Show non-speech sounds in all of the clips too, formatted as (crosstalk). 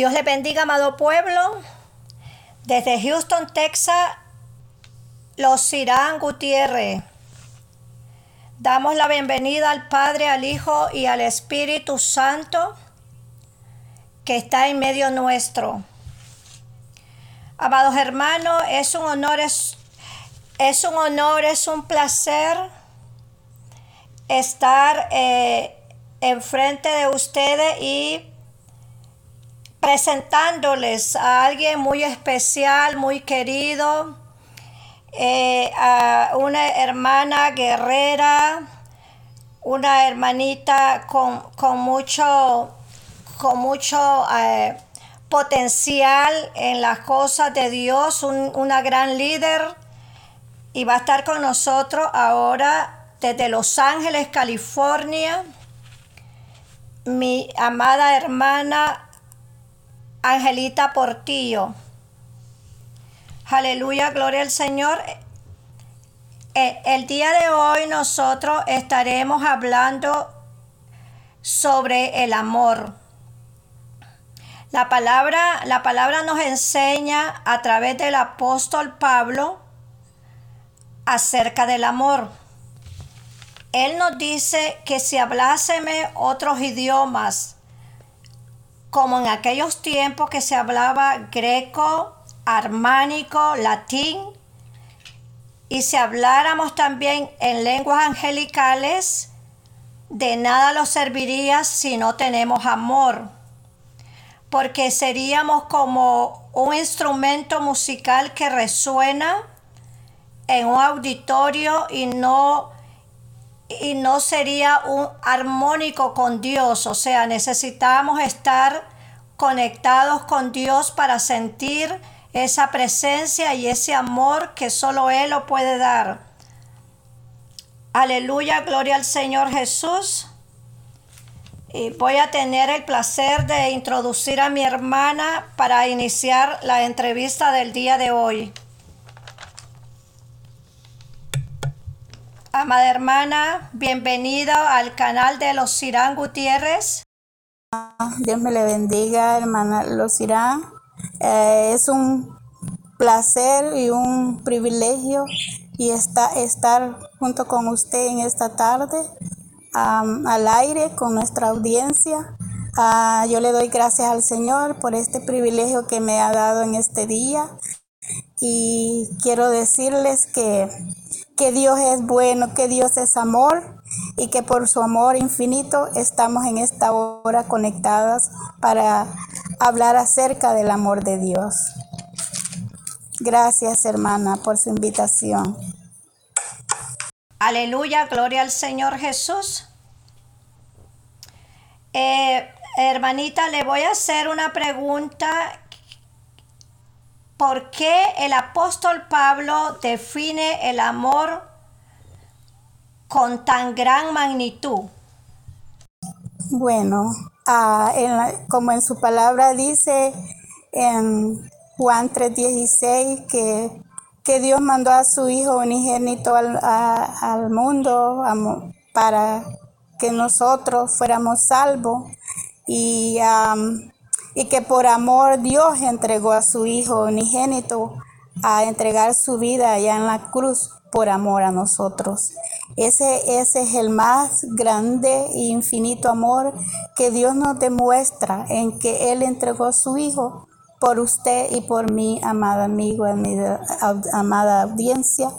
Dios le bendiga, amado pueblo. Desde Houston, Texas, los Irán Gutiérrez. Damos la bienvenida al Padre, al Hijo y al Espíritu Santo que está en medio nuestro. Amados hermanos, es un honor, es, es un honor, es un placer estar eh, enfrente de ustedes y presentándoles a alguien muy especial, muy querido, eh, a una hermana guerrera, una hermanita con, mucho, con mucho eh, potencial en las cosas de Dios, una gran líder, y va a estar con nosotros ahora desde Los Ángeles, California, mi amada hermana Angelita Portillo. Aleluya, gloria al Señor. Eh, el día de hoy nosotros estaremos hablando sobre el amor. La palabra, la palabra nos enseña a través del apóstol Pablo acerca del amor. Él nos dice que si habláseme otros idiomas, como en aquellos tiempos que se hablaba greco, armánico, latín, y si habláramos también en lenguas angelicales, de nada nos serviría si no tenemos amor, porque seríamos como un instrumento musical que resuena en un auditorio y no y no sería un armónico con Dios, o sea, necesitamos estar conectados con Dios para sentir esa presencia y ese amor que solo Él lo puede dar. Aleluya, gloria al Señor Jesús. Y voy a tener el placer de introducir a mi hermana para iniciar la entrevista del día de hoy. Amada hermana, bienvenida al canal de los Irán Gutiérrez. Dios me le bendiga, hermana Los Irán. Eh, es un placer y un privilegio y está, estar junto con usted en esta tarde al aire con nuestra audiencia. Ah, yo le doy gracias al Señor por este privilegio que me ha dado en este día y quiero decirles que que Dios es bueno, que Dios es amor y que por su amor infinito estamos en esta hora conectadas para hablar acerca del amor de Dios. Gracias hermana por su invitación. Aleluya, gloria al Señor Jesús. Eh, hermanita, le voy a hacer una pregunta ¿Por qué el apóstol Pablo define el amor con tan gran magnitud? Bueno, ah, como en su palabra dice en Juan 3:16 que, que Dios mandó a su Hijo unigénito al, al mundo para que nosotros fuéramos salvos y y que por amor Dios entregó a su Hijo unigénito a entregar su vida allá en la cruz por amor a nosotros. Ese, ese es el más grande e infinito amor que Dios nos demuestra en que Él entregó a su Hijo por usted y por mí, amada amigo, amada audiencia.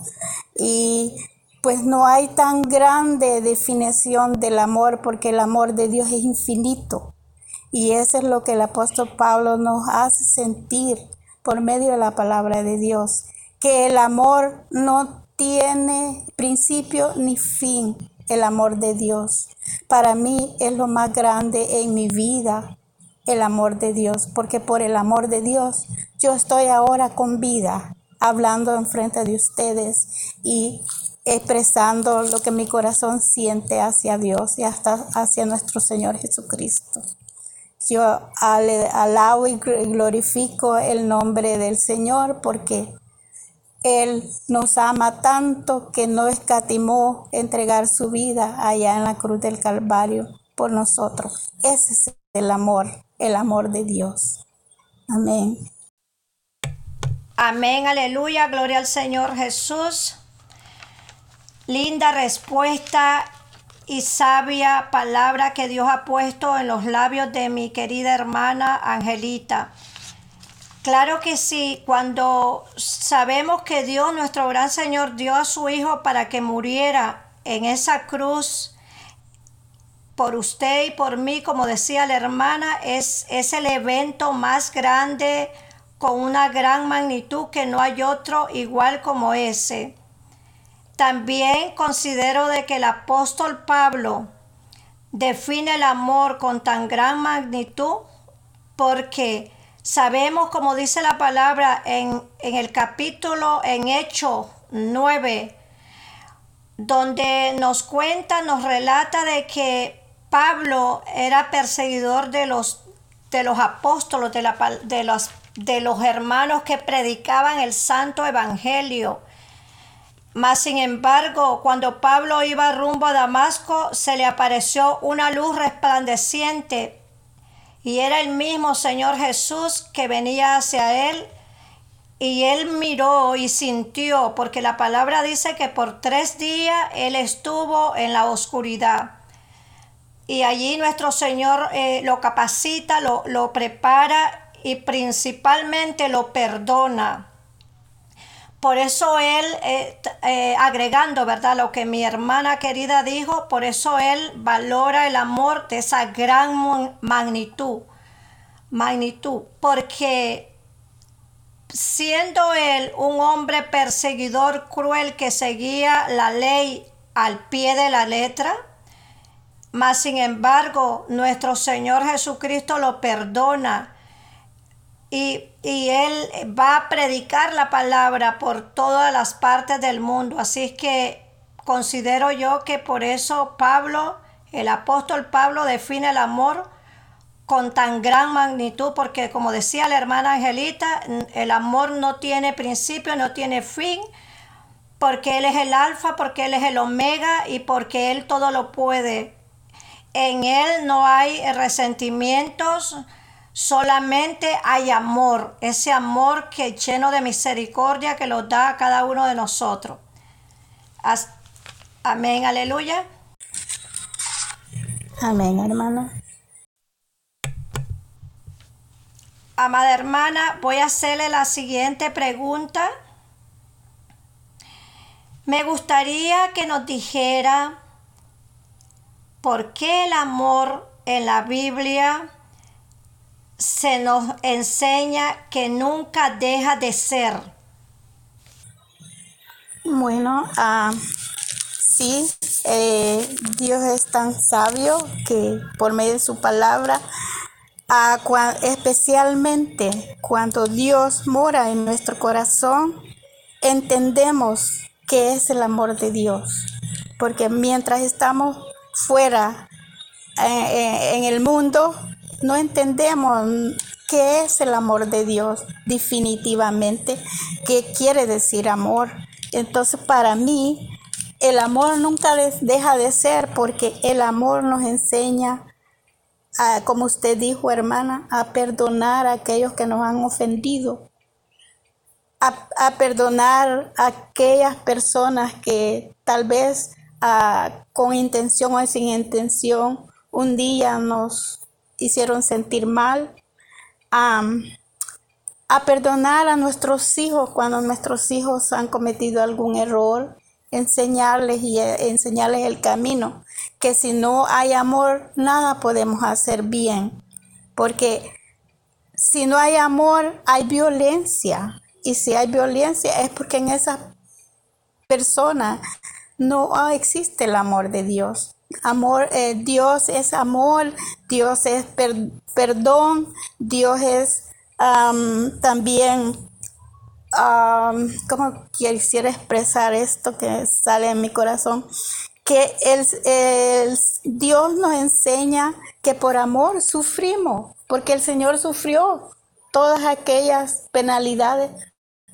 Y pues no hay tan grande definición del amor porque el amor de Dios es infinito. Y eso es lo que el apóstol Pablo nos hace sentir por medio de la palabra de Dios, que el amor no tiene principio ni fin, el amor de Dios. Para mí es lo más grande en mi vida, el amor de Dios, porque por el amor de Dios yo estoy ahora con vida, hablando enfrente de ustedes y expresando lo que mi corazón siente hacia Dios y hasta hacia nuestro Señor Jesucristo. Yo alabo y glorifico el nombre del Señor porque Él nos ama tanto que no escatimó entregar su vida allá en la cruz del Calvario por nosotros. Ese es el amor, el amor de Dios. Amén. Amén, aleluya, gloria al Señor Jesús. Linda respuesta y sabia palabra que Dios ha puesto en los labios de mi querida hermana Angelita. Claro que sí, cuando sabemos que Dios, nuestro gran Señor, dio a su Hijo para que muriera en esa cruz por usted y por mí, como decía la hermana, es, es el evento más grande con una gran magnitud que no hay otro igual como ese. También considero de que el apóstol Pablo define el amor con tan gran magnitud porque sabemos, como dice la palabra en, en el capítulo en Hecho 9, donde nos cuenta, nos relata de que Pablo era perseguidor de los, de los apóstolos, de, la, de, los, de los hermanos que predicaban el santo evangelio. Mas sin embargo, cuando Pablo iba rumbo a Damasco, se le apareció una luz resplandeciente y era el mismo Señor Jesús que venía hacia él y él miró y sintió, porque la palabra dice que por tres días él estuvo en la oscuridad. Y allí nuestro Señor eh, lo capacita, lo, lo prepara y principalmente lo perdona. Por eso él, eh, eh, agregando, ¿verdad? Lo que mi hermana querida dijo, por eso él valora el amor de esa gran magnitud. Magnitud. Porque siendo él un hombre perseguidor cruel que seguía la ley al pie de la letra, mas sin embargo nuestro Señor Jesucristo lo perdona y, y, Él va a predicar la palabra por todas las partes del mundo. Así es que considero yo que por eso Pablo, el apóstol Pablo define el amor con tan gran magnitud, porque como decía la hermana Angelita, el amor no tiene principio, no tiene fin, porque Él es el alfa, porque Él es el omega y porque Él todo lo puede. En Él no hay resentimientos, solamente hay amor, ese amor que lleno de misericordia que lo da a cada uno de nosotros. Amén, aleluya. Amén, hermana. Amada hermana, voy a hacerle la siguiente pregunta. Me gustaría que nos dijera por qué el amor en la Biblia se nos enseña que nunca deja de ser. Bueno, uh, sí, eh, Dios es tan sabio que por medio de su palabra especialmente cuando Dios mora en nuestro corazón, entendemos que es el amor de Dios. Porque mientras estamos fuera eh, eh, en el mundo, no entendemos qué es el amor de Dios definitivamente, qué quiere decir amor. Entonces para mí, el amor nunca deja de ser porque el amor nos enseña como usted dijo, hermana, a perdonar a aquellos que nos han ofendido, a, perdonar a aquellas personas que tal vez ah, con intención o sin intención un día nos hicieron sentir mal, a perdonar a nuestros hijos cuando nuestros hijos han cometido algún error, enseñarles y eh, enseñarles el camino, que si no hay amor, nada podemos hacer bien, porque si no hay amor, hay violencia, y si hay violencia es porque en esa persona no existe el amor de Dios. Amor, eh, Dios es amor, Dios es perdón, Dios es también um, ¿cómo quisiera expresar esto que sale en mi corazón? Que el, Dios nos enseña que por amor sufrimos, porque el Señor sufrió todas aquellas penalidades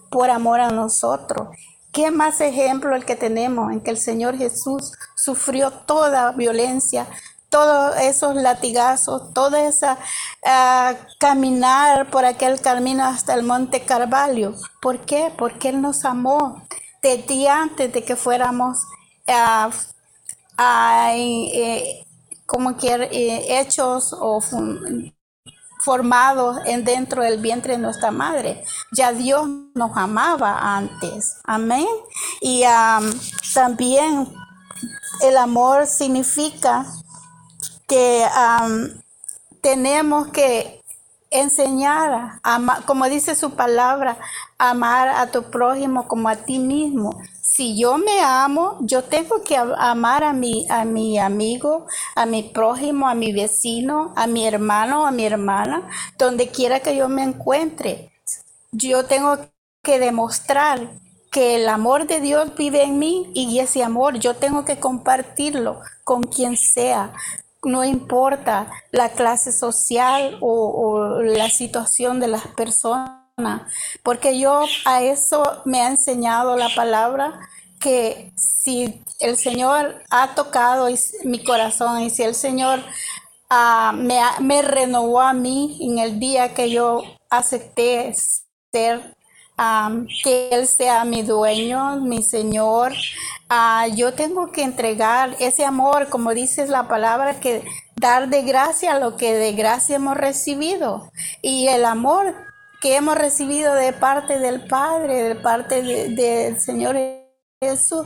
por amor a nosotros. ¿Qué más ejemplo el que tenemos en que el Señor Jesús sufrió toda violencia, todos esos latigazos, toda esa ah, caminar por aquel camino hasta el monte Carvalho. ¿Por qué? Porque Él nos amó desde antes de que fuéramos uh, como eh, hechos o formados en dentro del vientre de nuestra madre. Ya Dios nos amaba antes. Amén. Y también el amor significa que tenemos que enseñar, a, como dice su palabra, amar a tu prójimo como a ti mismo. Si yo me amo, yo tengo que amar a mi, a mi amigo, a mi prójimo, a mi vecino, a mi hermano, a mi hermana, donde quiera que yo me encuentre. Yo tengo que demostrar que el amor de Dios vive en mí y ese amor yo tengo que compartirlo con quien sea. No importa la clase social o, o la situación de las personas porque yo a eso me ha enseñado la palabra que si el Señor ha tocado mi corazón y si el Señor ah, me, me, renovó a mí en el día que yo acepté ser, que Él sea mi dueño, mi Señor, ah, yo tengo que entregar ese amor, como dice la palabra, que dar de gracia lo que de gracia hemos recibido. Y el amor que hemos recibido de parte del Padre, de parte del Señor Jesús,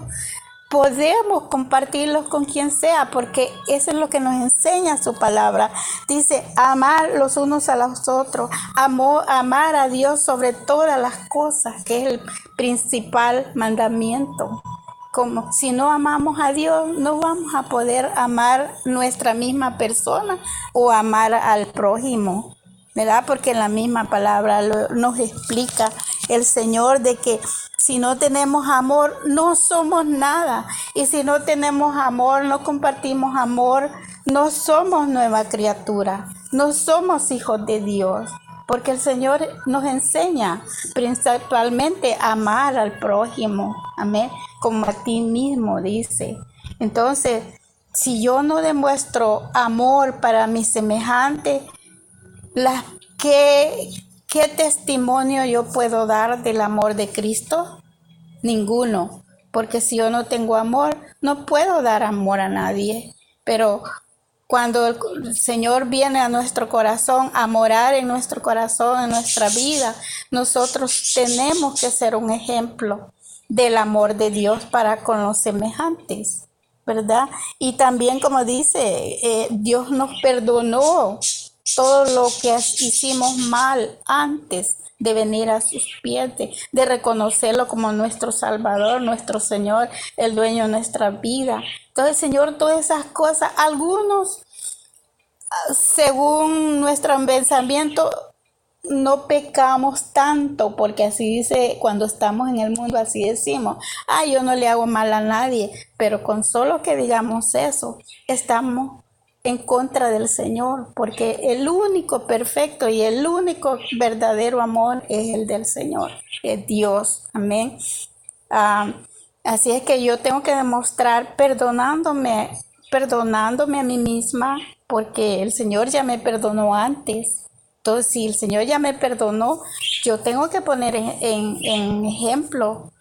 podemos compartirlos con quien sea, porque eso es lo que nos enseña su palabra. Dice, amar los unos a los otros, amar a Dios sobre todas las cosas, que es el principal mandamiento. Como si no amamos a Dios, no vamos a poder amar nuestra misma persona o amar al prójimo. ¿Verdad? Porque en la misma palabra nos explica el Señor de que si no tenemos amor, no somos nada. Y si no tenemos amor, no compartimos amor, no somos nueva criatura, no somos hijos de Dios. Porque el Señor nos enseña principalmente a amar al prójimo, amén, como a ti mismo, dice. Entonces, si yo no demuestro amor para mi semejante, la, ¿qué, ¿Qué testimonio yo puedo dar del amor de Cristo? Ninguno, porque si yo no tengo amor, no puedo dar amor a nadie. Pero cuando el Señor viene a nuestro corazón, a morar en nuestro corazón, en nuestra vida, nosotros tenemos que ser un ejemplo del amor de Dios para con los semejantes, ¿verdad? Y también como dice, eh, Dios nos perdonó todo lo que hicimos mal antes de venir a sus pies, de, reconocerlo como nuestro Salvador, nuestro Señor, el dueño de nuestra vida. Entonces, Señor, todas esas cosas, algunos, según nuestro pensamiento, no pecamos tanto, porque así dice, cuando estamos en el mundo, así decimos, ah, yo no le hago mal a nadie, pero con solo que digamos eso, estamos en contra del Señor, porque el único perfecto y el único verdadero amor es el del Señor, es Dios. Amén. Ah, así es que yo tengo que demostrar perdonándome, perdonándome a mí misma, porque el Señor ya me perdonó antes. Entonces, si el Señor ya me perdonó, yo tengo que poner en, en ejemplo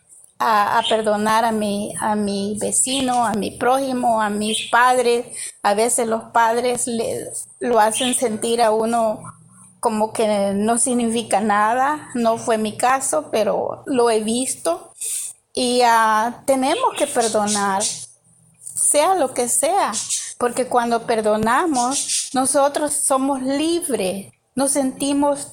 a, perdonar a mi, a mi vecino, a mi prójimo, a mis padres. A veces los padres lo hacen sentir a uno como que no significa nada. No fue mi caso, pero lo he visto. Y ah, tenemos que perdonar, sea lo que sea, porque cuando perdonamos, nosotros somos libres, nos sentimos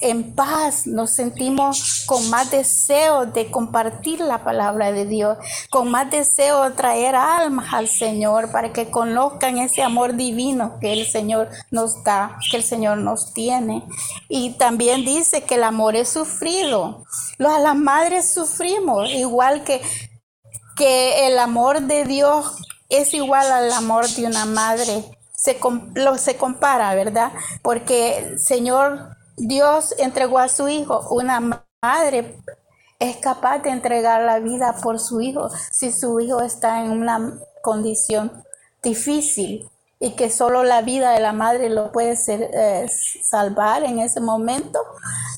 en paz, nos sentimos con más deseo de compartir la palabra de Dios, con más deseo de traer almas al Señor para que conozcan ese amor divino que el Señor nos da, que el Señor nos tiene. Y también dice que el amor es sufrido. Las madres sufrimos, igual que, que el amor de Dios es igual al amor de una madre. Se, lo, se compara, ¿verdad? Porque Señor Dios entregó a su hijo. Una madre es capaz de entregar la vida por su hijo si su hijo está en una condición difícil y que solo la vida de la madre lo puede eh, salvar en ese momento.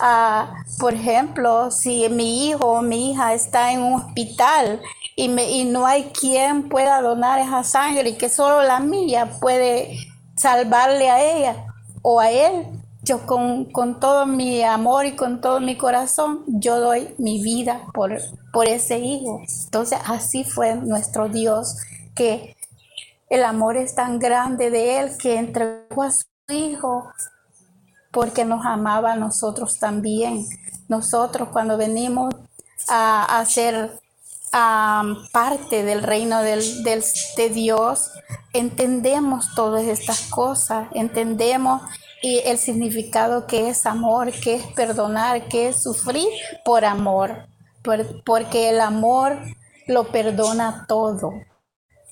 Ah, por ejemplo, si mi hijo o mi hija está en un hospital y, me, y no hay quien pueda donar esa sangre y que solo la mía puede salvarle a ella o a él, yo con, con, todo mi amor y con todo mi corazón, yo doy mi vida por, por ese hijo. Entonces así fue nuestro Dios, que el amor es tan grande de Él que entregó a su Hijo porque nos amaba a nosotros también. Nosotros cuando venimos a, ser parte del reino del, de Dios, entendemos todas estas cosas, entendemos y el significado que es amor, que es perdonar, que es sufrir por amor, porque el amor lo perdona todo.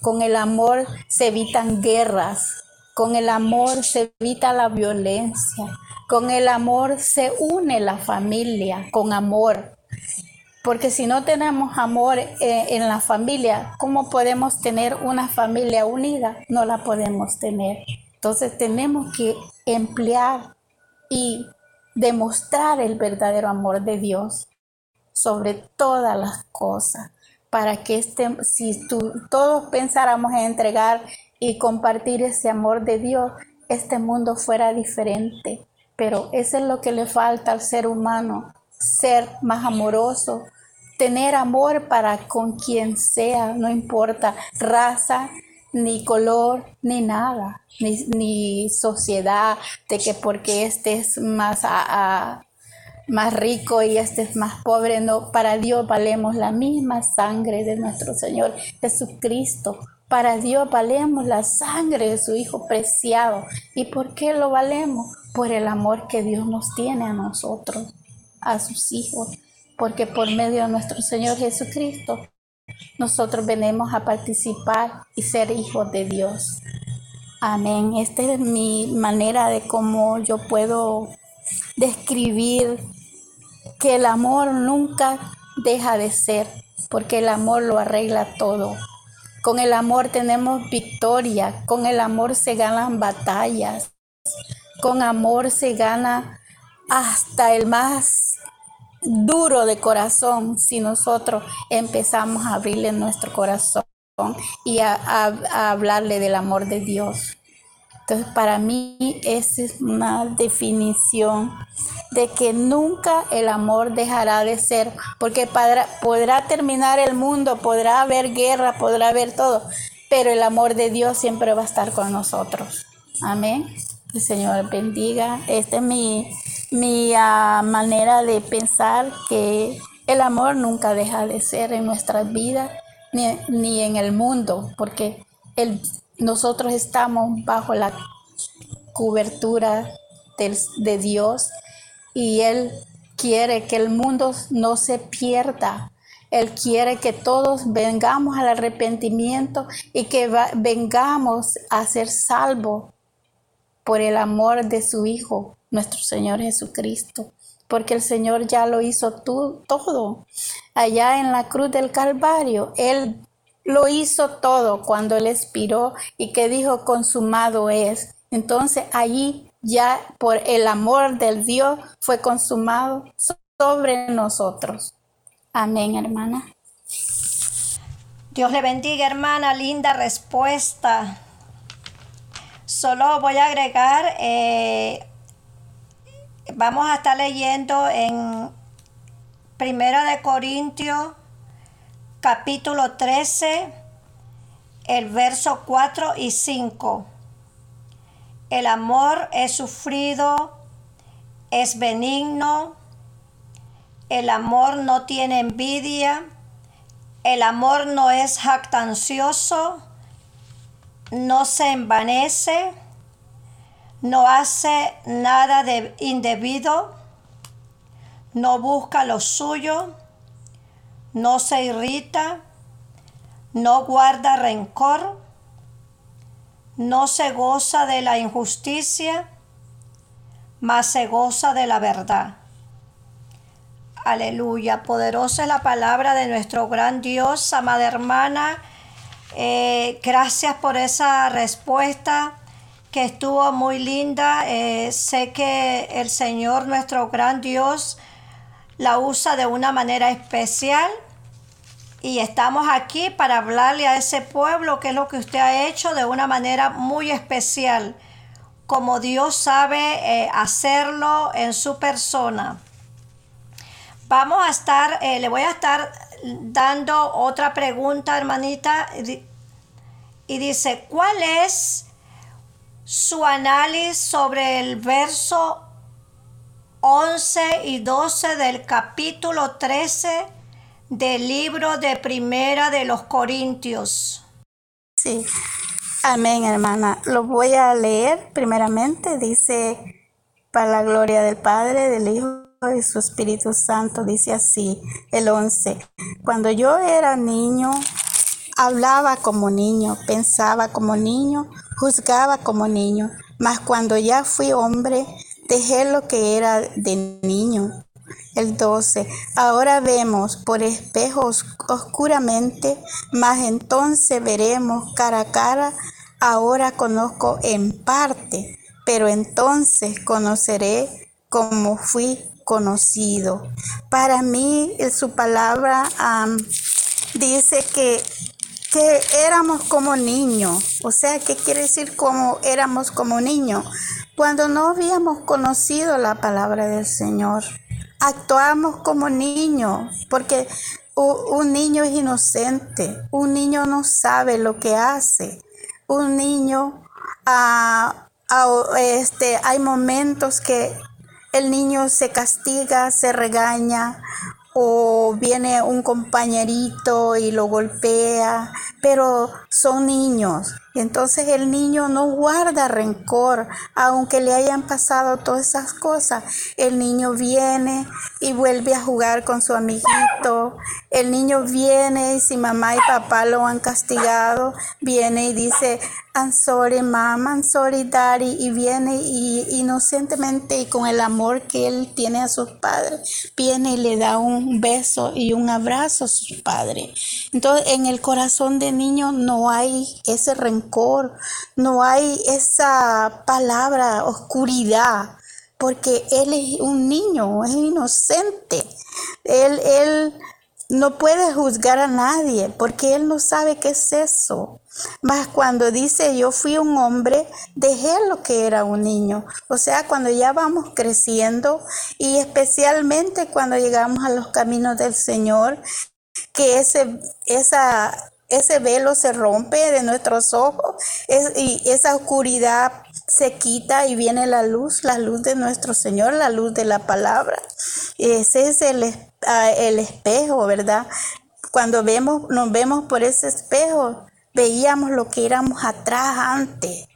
Con el amor se evitan guerras, con el amor se evita la violencia, con el amor se une la familia, con amor. Porque si no tenemos amor eh, en la familia, ¿cómo podemos tener una familia unida? No la podemos tener. Entonces tenemos que emplear y demostrar el verdadero amor de Dios sobre todas las cosas, para que este, si todos pensáramos en entregar y compartir ese amor de Dios, este mundo fuera diferente. Pero eso es lo que le falta al ser humano, ser más amoroso, tener amor para con quien sea, no importa raza, ni color, ni nada, ni, sociedad, de que porque este es más, más rico y este es más pobre, no, para Dios valemos la misma sangre de nuestro Señor Jesucristo. Para Dios valemos la sangre de su Hijo preciado. ¿Y por qué lo valemos? Por el amor que Dios nos tiene a nosotros, a sus hijos. Porque por medio de nuestro Señor Jesucristo nosotros venimos a participar y ser hijos de Dios. Amén. Esta es mi manera de cómo yo puedo describir que el amor nunca deja de ser, porque el amor lo arregla todo. Con el amor tenemos victoria, con el amor se ganan batallas, con amor se gana hasta el más duro de corazón si nosotros empezamos a abrirle nuestro corazón y a, hablarle del amor de Dios. Entonces, para mí esa es una definición de que nunca el amor dejará de ser, porque podrá terminar el mundo, podrá haber guerra, podrá haber todo, pero el amor de Dios siempre va a estar con nosotros. Amén. El Señor bendiga. Esta es mi, mi ah, manera de pensar que el amor nunca deja de ser en nuestras vidas ni, ni en el mundo, porque el, nosotros estamos bajo la cobertura de Dios y Él quiere que el mundo no se pierda. Él quiere que todos vengamos al arrepentimiento y que vengamos a ser salvos por el amor de su Hijo, nuestro Señor Jesucristo, porque el Señor ya lo hizo todo. Allá en la cruz del Calvario, Él lo hizo todo cuando Él expiró y que dijo, consumado es. Entonces allí ya por el amor del Dios fue consumado sobre nosotros. Amén, hermana. Dios le bendiga, hermana. Linda respuesta. Solo voy a agregar, eh, vamos a estar leyendo en Primera de Corintios, capítulo 13, el verso 4 y 5. El amor es sufrido, es benigno, el amor no tiene envidia, el amor no es jactancioso, no se envanece, no hace nada de indebido, no busca lo suyo, no se irrita, no guarda rencor, no se goza de la injusticia, mas se goza de la verdad. Aleluya, poderosa es la palabra de nuestro gran Dios, amada hermana. Eh, gracias por esa respuesta que estuvo muy linda. Eh, sé que el Señor, nuestro gran Dios, la usa de una manera especial. Y estamos aquí para hablarle a ese pueblo que es lo que usted ha hecho de una manera muy especial, como Dios sabe eh, hacerlo en su persona. Vamos a estar, eh, le voy a estar dando otra pregunta, hermanita. Y dice, ¿cuál es su análisis sobre el verso 11 y 12 del capítulo 13 del libro de Primera de los Corintios? Sí, amén hermana. Lo voy a leer primeramente. Dice, para la gloria del Padre, del Hijo y su Espíritu Santo. Dice así, el 11. Cuando yo era niño, hablaba como niño, pensaba como niño, juzgaba como niño. Mas cuando ya fui hombre, dejé lo que era de niño. El 12. Ahora vemos por espejos oscuramente, mas entonces veremos cara a cara. Ahora conozco en parte, pero entonces conoceré como fui conocido. Para mí, su palabra dice que, que éramos como niños. O sea, ¿qué quiere decir como éramos como niños? Cuando no habíamos conocido la palabra del Señor, actuamos como niños, porque un niño es inocente, un niño no sabe lo que hace, un niño, ah, ah, este, hay momentos que el niño se castiga, se regaña o viene un compañerito y lo golpea, pero son niños. Entonces el niño no guarda rencor, aunque le hayan pasado todas esas cosas. El niño viene y vuelve a jugar con su amiguito. El niño viene y si mamá y papá lo han castigado, viene y dice, I'm sorry mom, I'm sorry daddy, y viene y inocentemente y con el amor que él tiene a sus padres, viene y le da un beso y un abrazo a sus padres. Entonces en el corazón de niño no hay ese rencor no hay esa palabra oscuridad, porque él es un niño, es inocente. Él, él no puede juzgar a nadie porque él no sabe qué es eso. Mas cuando dice yo fui un hombre, dejé lo que era un niño. O sea, cuando ya vamos creciendo y especialmente cuando llegamos a los caminos del Señor, que ese, esa ese velo se rompe de nuestros ojos y esa oscuridad se quita y viene la luz, la luz de nuestro Señor, la luz de la palabra. Ese es el, ah, el espejo, ¿verdad? Cuando vemos, nos vemos por ese espejo, veíamos lo que éramos atrás antes,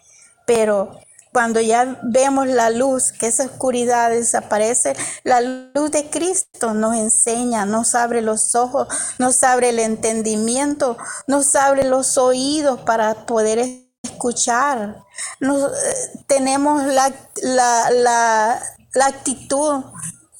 pero cuando ya vemos la luz, que esa oscuridad desaparece, la luz de Cristo nos enseña, nos abre los ojos, nos abre el entendimiento, nos abre los oídos para poder escuchar. Eh, tenemos la, la, actitud,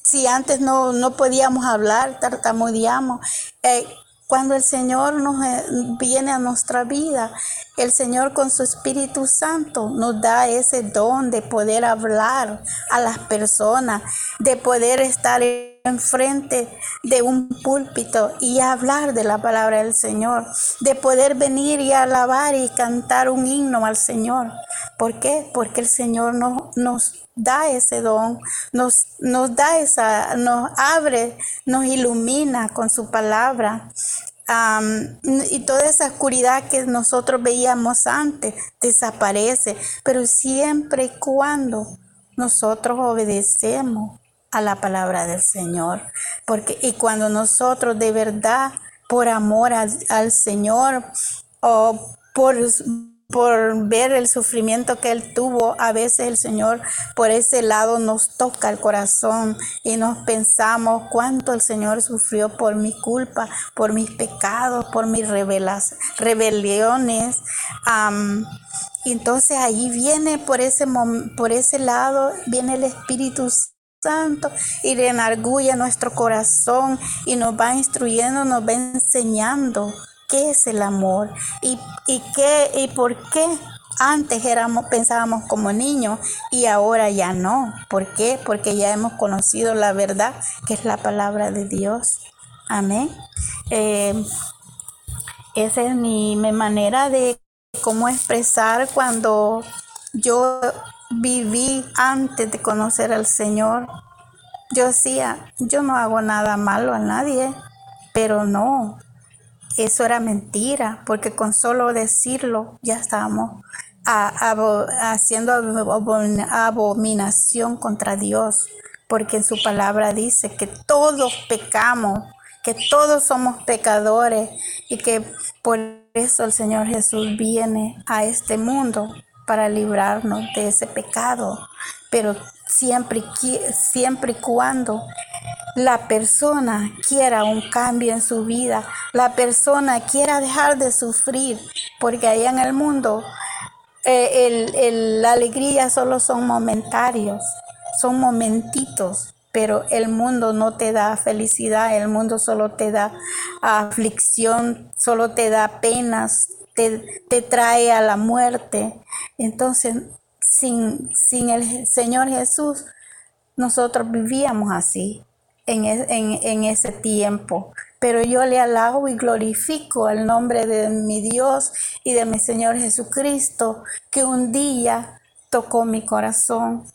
si antes no, no podíamos hablar, tartamudeamos. Eh, cuando el Señor nos eh, viene a nuestra vida, el Señor con su Espíritu Santo nos da ese don de poder hablar a las personas, de poder estar enfrente de un púlpito y hablar de la palabra del Señor, de poder venir y alabar y cantar un himno al Señor. ¿Por qué? Porque el Señor nos, nos da ese don, nos, nos da esa, nos abre, nos ilumina con su palabra. Y toda esa oscuridad que nosotros veíamos antes desaparece, pero siempre y cuando nosotros obedecemos a la palabra del Señor, porque y cuando nosotros de verdad por amor al Señor o por por ver el sufrimiento que él tuvo, a veces el Señor por ese lado nos toca el corazón y nos pensamos cuánto el Señor sufrió por mi culpa, por mis pecados, por mis rebeliones. entonces ahí viene por ese, por ese lado, viene el Espíritu Santo y reenargulla nuestro corazón y nos va instruyendo, nos va enseñando qué es el amor y, y, qué, y por qué antes éramos, pensábamos como niños y ahora ya no. ¿Por qué? Porque ya hemos conocido la verdad que es la palabra de Dios. Amén. Eh, esa es mi, mi manera de cómo expresar cuando yo viví antes de conocer al Señor. Yo decía, yo no hago nada malo a nadie, pero no, eso era mentira, porque con solo decirlo ya estábamos haciendo abominación contra Dios, porque en su palabra dice que todos pecamos, que todos somos pecadores y que por eso el Señor Jesús viene a este mundo para librarnos de ese pecado, pero siempre, siempre y cuando la persona quiera un cambio en su vida, la persona quiera dejar de sufrir, porque allá en el mundo eh, la alegría solo son momentarios, son momentitos, pero el mundo no te da felicidad, el mundo solo te da aflicción, solo te da penas, te, trae a la muerte. Entonces, sin, sin el Señor Jesús, nosotros vivíamos así en, en, ese tiempo. Pero yo le alabo y glorifico el nombre de mi Dios y de mi Señor Jesucristo, que un día tocó mi corazón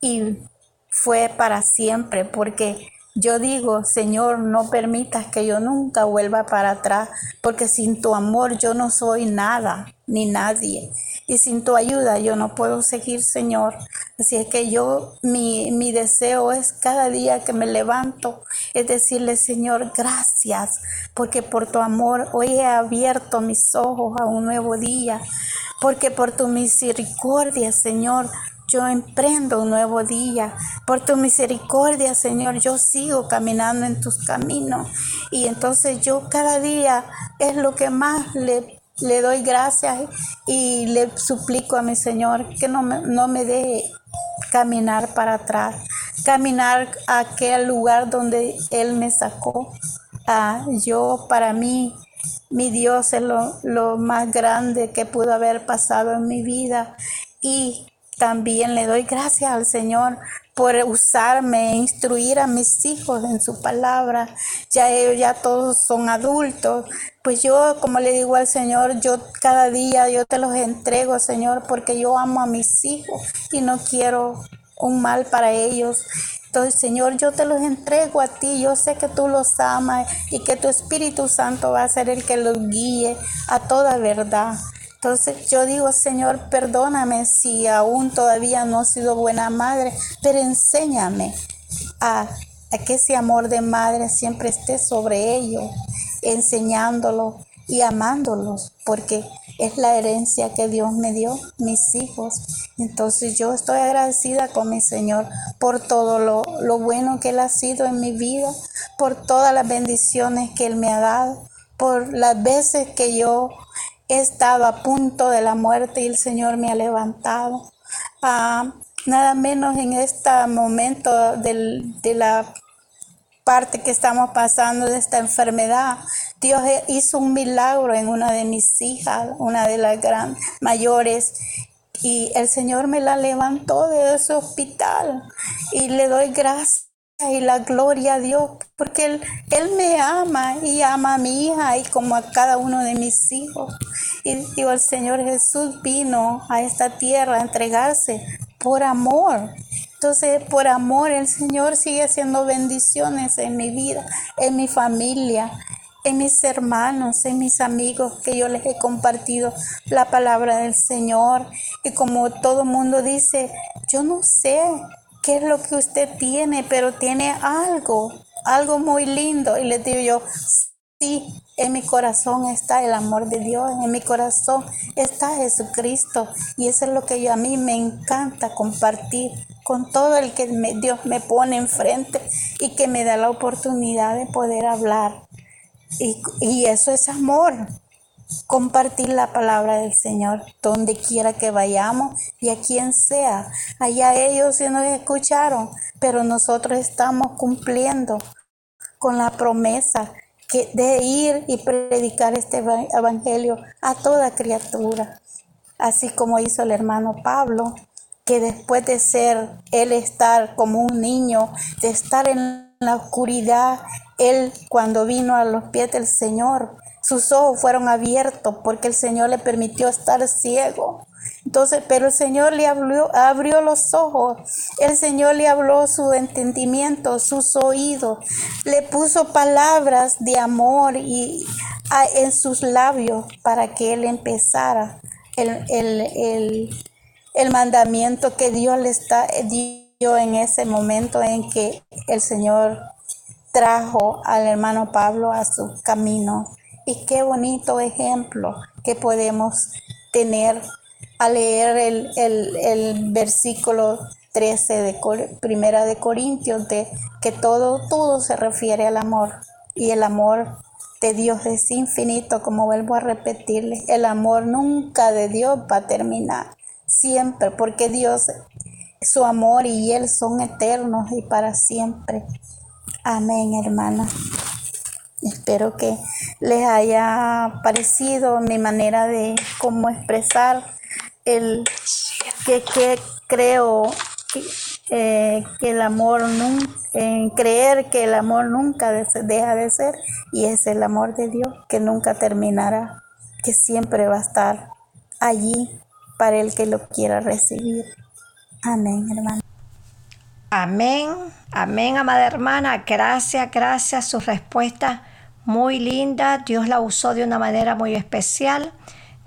y fue para siempre, porque yo digo, Señor, no permitas que yo nunca vuelva para atrás, porque sin tu amor yo no soy nada ni nadie. Y sin tu ayuda yo no puedo seguir, Señor. Así es que yo, mi, mi deseo es cada día que me levanto, es decirle, Señor, gracias, porque por tu amor hoy he abierto mis ojos a un nuevo día, porque por tu misericordia, Señor, yo emprendo un nuevo día. Por tu misericordia, Señor, yo sigo caminando en tus caminos. Y entonces yo cada día es lo que más le, le doy gracias y le suplico a mi Señor que no me, no me deje caminar para atrás, caminar a aquel lugar donde Él me sacó. Ah, yo, para mí, mi Dios es lo, lo más grande que pudo haber pasado en mi vida. Y también le doy gracias al Señor por usarme, e instruir a mis hijos en su palabra. Ya ellos ya todos son adultos. Pues yo, como le digo al Señor, yo cada día yo te los entrego, Señor, porque yo amo a mis hijos y no quiero un mal para ellos. Entonces, Señor, yo te los entrego a ti. Yo sé que tú los amas y que tu Espíritu Santo va a ser el que los guíe a toda verdad. Entonces yo digo, Señor, perdóname si aún todavía no he sido buena madre, pero enséñame a, que ese amor de madre siempre esté sobre ellos, enseñándolo y amándolos, porque es la herencia que Dios me dio, mis hijos. Entonces yo estoy agradecida con mi Señor por todo lo, lo bueno que Él ha sido en mi vida, por todas las bendiciones que Él me ha dado, por las veces que yo He estado a punto de la muerte y el Señor me ha levantado. Ah, nada menos en este momento de la parte que estamos pasando de esta enfermedad. Dios hizo un milagro en una de mis hijas, una de las grandes mayores, y el Señor me la levantó de ese hospital y le doy gracias y la gloria a Dios, porque él, él, me ama y ama a mi hija y como a cada uno de mis hijos. Y digo, el Señor Jesús vino a esta tierra a entregarse por amor. Entonces, por amor, el Señor sigue haciendo bendiciones en mi vida, en mi familia, en mis hermanos, en mis amigos, que yo les he compartido la palabra del Señor. Y como todo mundo dice, yo no sé qué es lo que usted tiene, pero tiene algo, algo muy lindo. Y le digo yo, sí, en mi corazón está el amor de Dios, en mi corazón está Jesucristo. Y eso es lo que yo, a mí me encanta compartir con todo el que Dios me pone enfrente y que me da la oportunidad de poder hablar. Y, y eso es amor compartir la palabra del Señor donde quiera que vayamos y a quien sea. Allá ellos sí nos escucharon, pero nosotros estamos cumpliendo con la promesa que de ir y predicar este evangelio a toda criatura, así como hizo el hermano Pablo, que después de ser él estar como un niño, de estar en la oscuridad, él cuando vino a los pies del Señor, sus ojos fueron abiertos porque el Señor le permitió estar ciego. Entonces, pero el Señor le abrió, los ojos, el Señor le habló su entendimiento, sus oídos, le puso palabras de amor y en sus labios para que él empezara el, el, el mandamiento que Dios le está, dio en ese momento en que el Señor trajo al hermano Pablo a su camino. Y qué bonito ejemplo que podemos tener al leer el, versículo 13 de Primera de Corintios, de que todo, todo se refiere al amor. Y el amor de Dios es infinito, como vuelvo a repetirle. El amor nunca de Dios va a terminar, siempre, porque Dios, su amor y Él son eternos y para siempre. Amén, hermana. Espero que les haya parecido mi manera de cómo expresar el que, creo eh, que, el amor nunca, creer que el amor nunca deja de ser y es el amor de Dios que nunca terminará, que siempre va a estar allí para el que lo quiera recibir. Amén, hermano. Amén, amén, amada hermana. Gracias, gracias. Su respuesta muy linda. Dios la usó de una manera muy especial.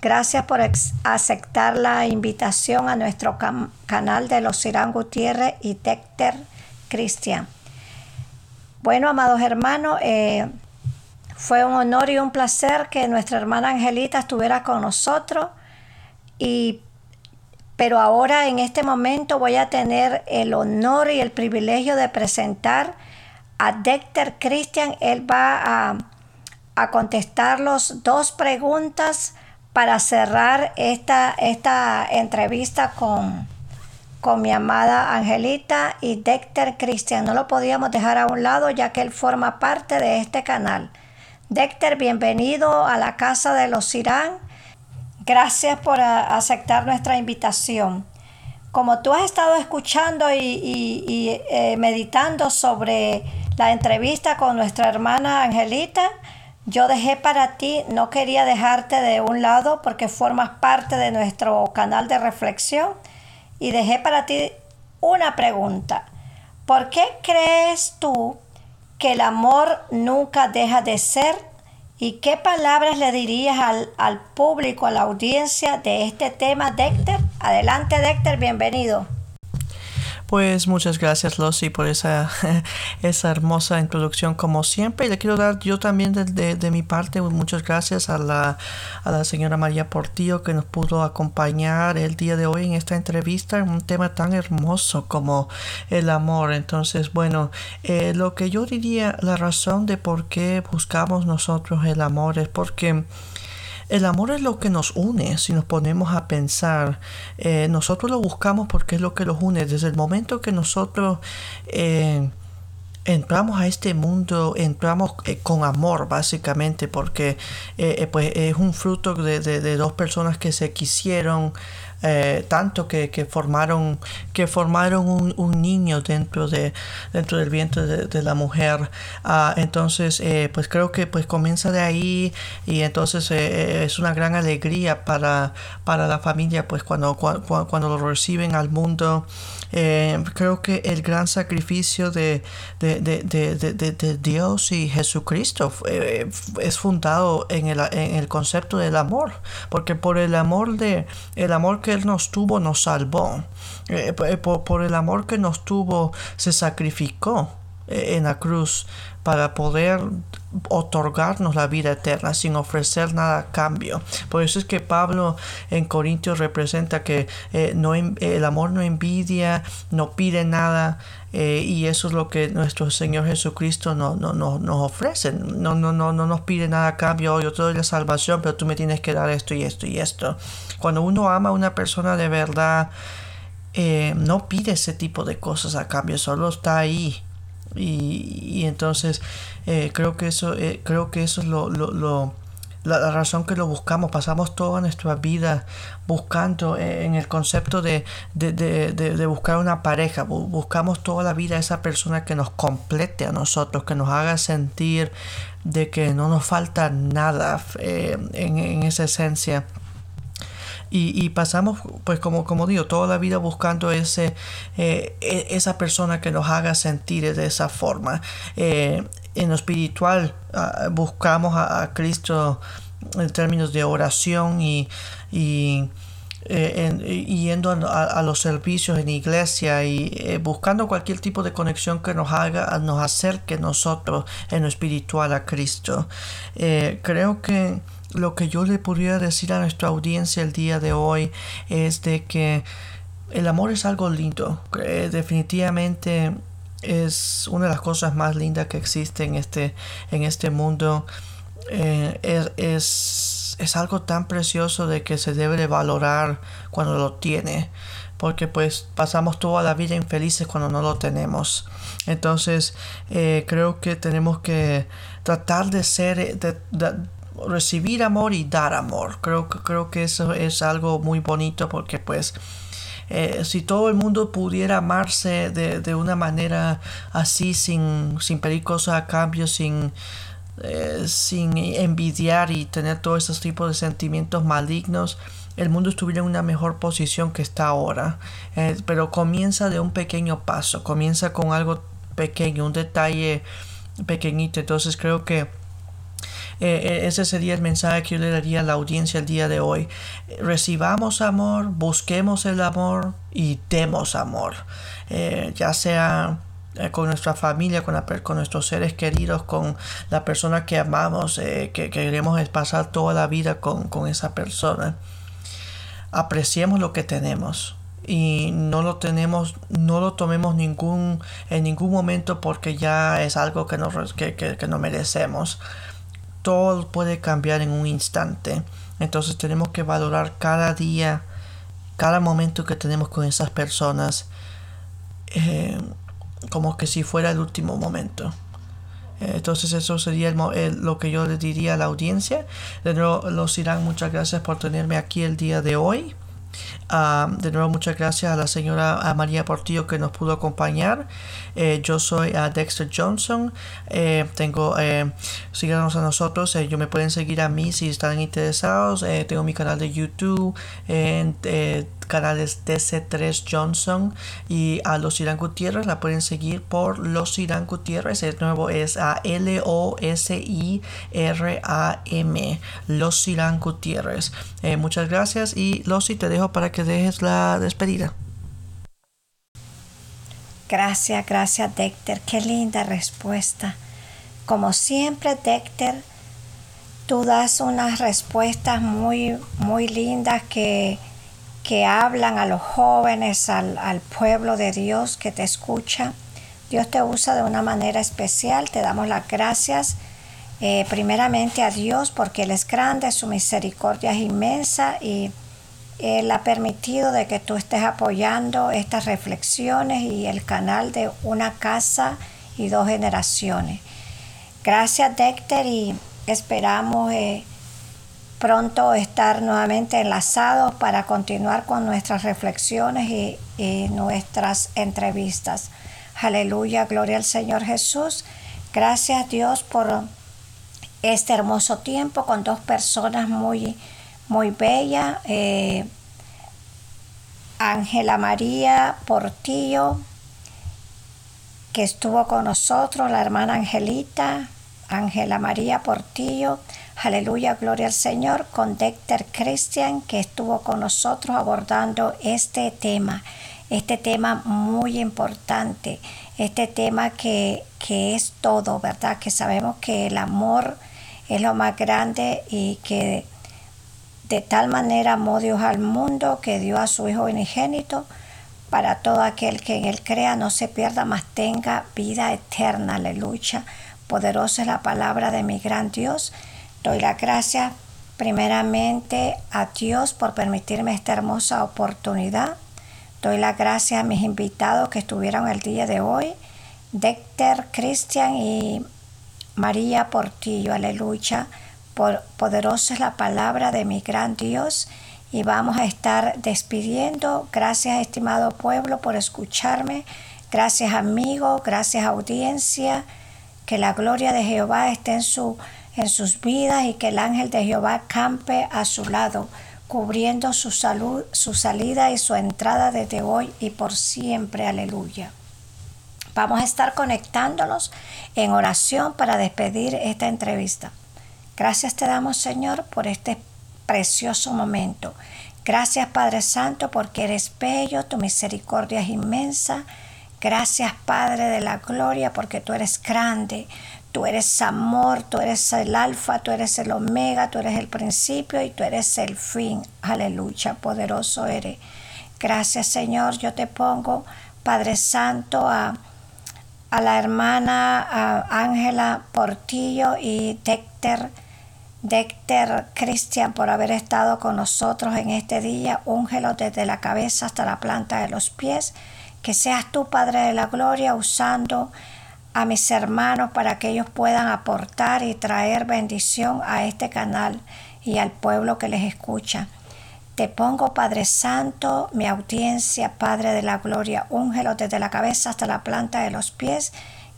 Gracias por aceptar la invitación a nuestro canal de los Irán Gutiérrez y Dexter Cristian. Bueno, amados hermanos, eh, fue un honor y un placer que nuestra hermana Angelita estuviera con nosotros. Y, pero ahora en este momento voy a tener el honor y el privilegio de presentar a Dexter Christian. Él va a, a contestar los dos preguntas para cerrar esta, esta entrevista con, con mi amada Angelita y Dexter Cristian. No lo podíamos dejar a un lado ya que él forma parte de este canal. Dexter, bienvenido a la Casa de los Irán. Gracias por aceptar nuestra invitación. Como tú has estado escuchando y, eh, meditando sobre la entrevista con nuestra hermana Angelita, yo dejé para ti, no quería dejarte de un lado porque formas parte de nuestro canal de reflexión y dejé para ti una pregunta. ¿Por qué crees tú que el amor nunca deja de ser? ¿Y qué palabras le dirías al, al público, a la audiencia de este tema, Dexter? Adelante, Dexter, bienvenido. Pues muchas gracias Lucy por esa, (laughs) esa hermosa introducción como siempre. Y le quiero dar yo también de, de, mi parte muchas gracias a la, a la señora María Portillo que nos pudo acompañar el día de hoy en esta entrevista en un tema tan hermoso como el amor. Entonces, bueno, eh, lo que yo diría, la razón de por qué buscamos nosotros el amor es porque el amor es lo que nos une, si nos ponemos a pensar. Eh, nosotros lo buscamos porque es lo que nos une. Desde el momento que nosotros eh, entramos a este mundo, entramos eh, con amor, básicamente, porque pues, es un fruto de, dos personas que se quisieron eh, tanto que, formaron que formaron un, niño dentro de dentro del vientre de, la mujer. Ah, entonces eh, pues creo que pues comienza de ahí y entonces eh, es una gran alegría para para la familia pues cuando cuando, lo reciben al mundo. Creo que el gran sacrificio de, de, Dios y Jesucristo es fundado en el, en el concepto del amor porque por el amor de el amor que él nos tuvo, nos salvó. Eh, eh, por, el amor que nos tuvo, se sacrificó eh, en la cruz para poder otorgarnos la vida eterna sin ofrecer nada a cambio. Por eso es que Pablo en Corintios representa que el amor no envidia, no pide nada, y eso es lo que nuestro Señor Jesucristo no, no, no, nos ofrece. No, no, no, no nos pide nada a cambio. Yo te doy la salvación, pero tú me tienes que dar esto y esto y esto. Cuando uno ama a una persona de verdad, eh, no pide ese tipo de cosas a cambio, solo está ahí Y, entonces eh, creo que eso, eh, creo que eso es lo, lo, la, razón que lo buscamos. Pasamos toda nuestra vida buscando eh, en el concepto de, de, de, de, buscar una pareja. Buscamos toda la vida esa persona que nos complete a nosotros, que nos haga sentir de que no nos falta nada en, en esa esencia. Y, pasamos, pues como, como digo, toda la vida buscando ese, eh, e, esa persona que nos haga sentir de esa forma. Eh, en lo espiritual ah, buscamos a, Cristo en términos de oración y, y eh, yendo a, los servicios en iglesia y buscando cualquier tipo de conexión que nos haga, nos acerque nosotros en lo espiritual a Cristo. creo que lo que yo le podría decir a nuestra audiencia el día de hoy es de que el amor es algo lindo. definitivamente es una de las cosas más lindas que existe en este, en este mundo. Eh, es, es, algo tan precioso de que se debe de valorar cuando lo tiene. Porque pues pasamos toda la vida infelices cuando no lo tenemos. Entonces eh, creo que tenemos que tratar de ser, de, recibir amor y dar amor. Creo, creo que eso es algo muy bonito porque pues eh, si todo el mundo pudiera amarse de, una manera así sin, sin pedir cosas a cambio, sin, eh, sin envidiar y tener todos esos tipos de sentimientos malignos, el mundo estuviera en una mejor posición que está ahora. Eh, pero comienza de un pequeño paso, comienza con algo pequeño, un detalle pequeñito. Entonces creo que eh, eh, ese sería el mensaje que yo le daría a la audiencia el día de hoy. Recibamos amor, busquemos el amor y demos amor. Eh, ya sea con nuestra familia, con, con, nuestros seres queridos, con la persona que amamos, que, queremos pasar toda la vida con, con, esa persona. Apreciemos lo que tenemos y no lo tenemos, no lo tomemos ningún, en ningún momento porque ya es algo que no, que, que no merecemos todo puede cambiar en un instante. Entonces tenemos que valorar cada día, cada momento que tenemos con esas personas, eh, como que si fuera el último momento. Eh, entonces eso sería lo que yo le diría a la audiencia. De nuevo, los irán, muchas gracias por tenerme aquí el día de hoy. Ah, de nuevo, muchas gracias a la señora María Portillo que nos pudo acompañar. Eh, yo soy a Dexter Johnson. Eh, tengo, eh, síganos a nosotros. yo me pueden seguir a mí si están interesados. tengo mi canal de YouTube en canales DC3 Johnson y a los Irán Gutiérrez la pueden seguir por los Irán Gutiérrez. El nuevo es a L O S I R A M. Los Irán Gutiérrez. muchas gracias y Losi te dejo para que dejes la despedida. Gracias, gracias Dexter. Qué linda respuesta. Como siempre, Dexter, tú das unas respuestas muy, muy lindas que, que hablan a los jóvenes, al, pueblo de Dios que te escucha. Dios te usa de una manera especial. Te damos las gracias. Eh, primeramente a Dios porque Él es grande, su misericordia es inmensa y él ha permitido de que tú estés apoyando estas reflexiones y el canal de una casa y dos generaciones. Gracias Dexter y esperamos eh, pronto estar nuevamente enlazados para continuar con nuestras reflexiones y, y nuestras entrevistas. Aleluya, gloria al Señor Jesús. Gracias Dios por este hermoso tiempo con dos personas muy muy bella. Eh, Ángela María Portillo, que estuvo con nosotros, la hermana Angelita, Ángela María Portillo, aleluya, gloria al Señor, con Dexter Christian, que estuvo con nosotros abordando este tema, este tema muy importante, este tema que, que es todo, ¿verdad? Que sabemos que el amor es lo más grande y que de tal manera amó Dios al mundo que dio a su Hijo unigénito para todo aquel que en él crea no se pierda, mas tenga vida eterna. Aleluya. Poderosa es la palabra de mi gran Dios. Doy la gracia primeramente a Dios por permitirme esta hermosa oportunidad. Doy la gracia a mis invitados que estuvieron el día de hoy Dexter, Cristian y María Portillo. Aleluya. Poderosa es la palabra de mi gran Dios. Y vamos a estar despidiendo. Gracias, estimado pueblo, por escucharme. Gracias, amigos. Gracias, audiencia. Que la gloria de Jehová esté en, su, en sus vidas y que el ángel de Jehová campe a su lado cubriendo su salud, su salida y su entrada desde hoy y por siempre. Aleluya. Vamos a estar conectándonos en oración para despedir esta entrevista. Gracias te damos, Señor, por este precioso momento. Gracias, Padre Santo, porque eres bello, tu misericordia es inmensa. Gracias, Padre de la Gloria, porque tú eres grande, Tú eres amor, tú eres el alfa, tú eres el omega, tú eres el principio y tú eres el fin. Aleluya, poderoso eres. Gracias Señor, yo te pongo, Padre Santo, a, a la hermana Ángela Portillo y Dexter, Dexter Cristian por haber estado con nosotros en este día. Úngelo desde la cabeza hasta la planta de los pies. Que seas tú, Padre de la Gloria, usando a mis hermanos para que ellos puedan aportar y traer bendición a este canal y al pueblo que les escucha. Te pongo, Padre Santo, mi audiencia, Padre de la Gloria, úngelo desde la cabeza hasta la planta de los pies.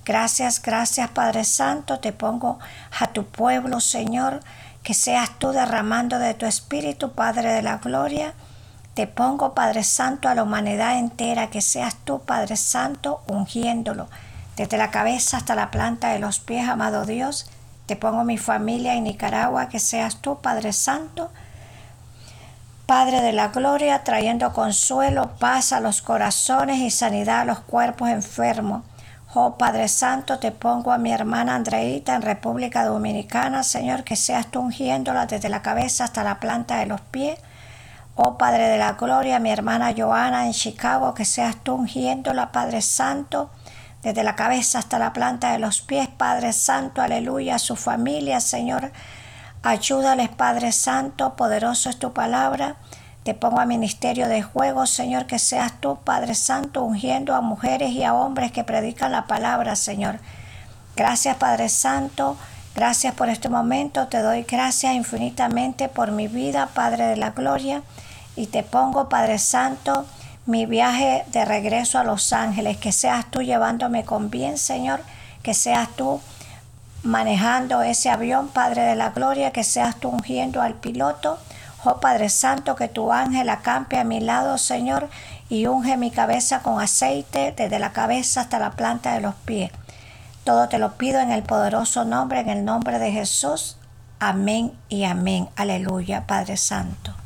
Gracias, gracias, Padre Santo, te pongo a tu pueblo, Señor, que seas tú derramando de tu Espíritu, Padre de la Gloria. Te pongo, Padre Santo, a la humanidad entera, que seas tú, Padre Santo, ungiéndolo desde la cabeza hasta la planta de los pies, amado Dios, te pongo mi familia en Nicaragua, que seas tú, Padre Santo, Padre de la Gloria, trayendo consuelo, paz a los corazones y sanidad a los cuerpos enfermos. Oh Padre Santo, te pongo a mi hermana Andreita en República Dominicana, Señor, que seas tú ungiéndola desde la cabeza hasta la planta de los pies. Oh Padre de la Gloria, mi hermana Joana en Chicago, que seas tú ungiéndola, Padre Santo desde la cabeza hasta la planta de los pies, Padre Santo, aleluya, a su familia, Señor. Ayúdales, Padre Santo, poderoso es tu palabra. Te pongo a ministerio de juego, Señor, que seas tú, Padre Santo, ungiendo a mujeres y a hombres que predican la palabra, Señor. Gracias, Padre Santo. Gracias por este momento. Te doy gracias infinitamente por mi vida, Padre de la Gloria. Y te pongo, Padre Santo, mi viaje de regreso a Los Ángeles, que seas tú llevándome con bien, Señor, que seas tú manejando ese avión, Padre de la Gloria, que seas tú ungiendo al piloto. Oh Padre Santo, que tu ángel acampe a mi lado, Señor, y unge mi cabeza con aceite desde la cabeza hasta la planta de los pies. Todo te lo pido en el poderoso nombre, en el nombre de Jesús. Amén y amén. Aleluya, Padre Santo.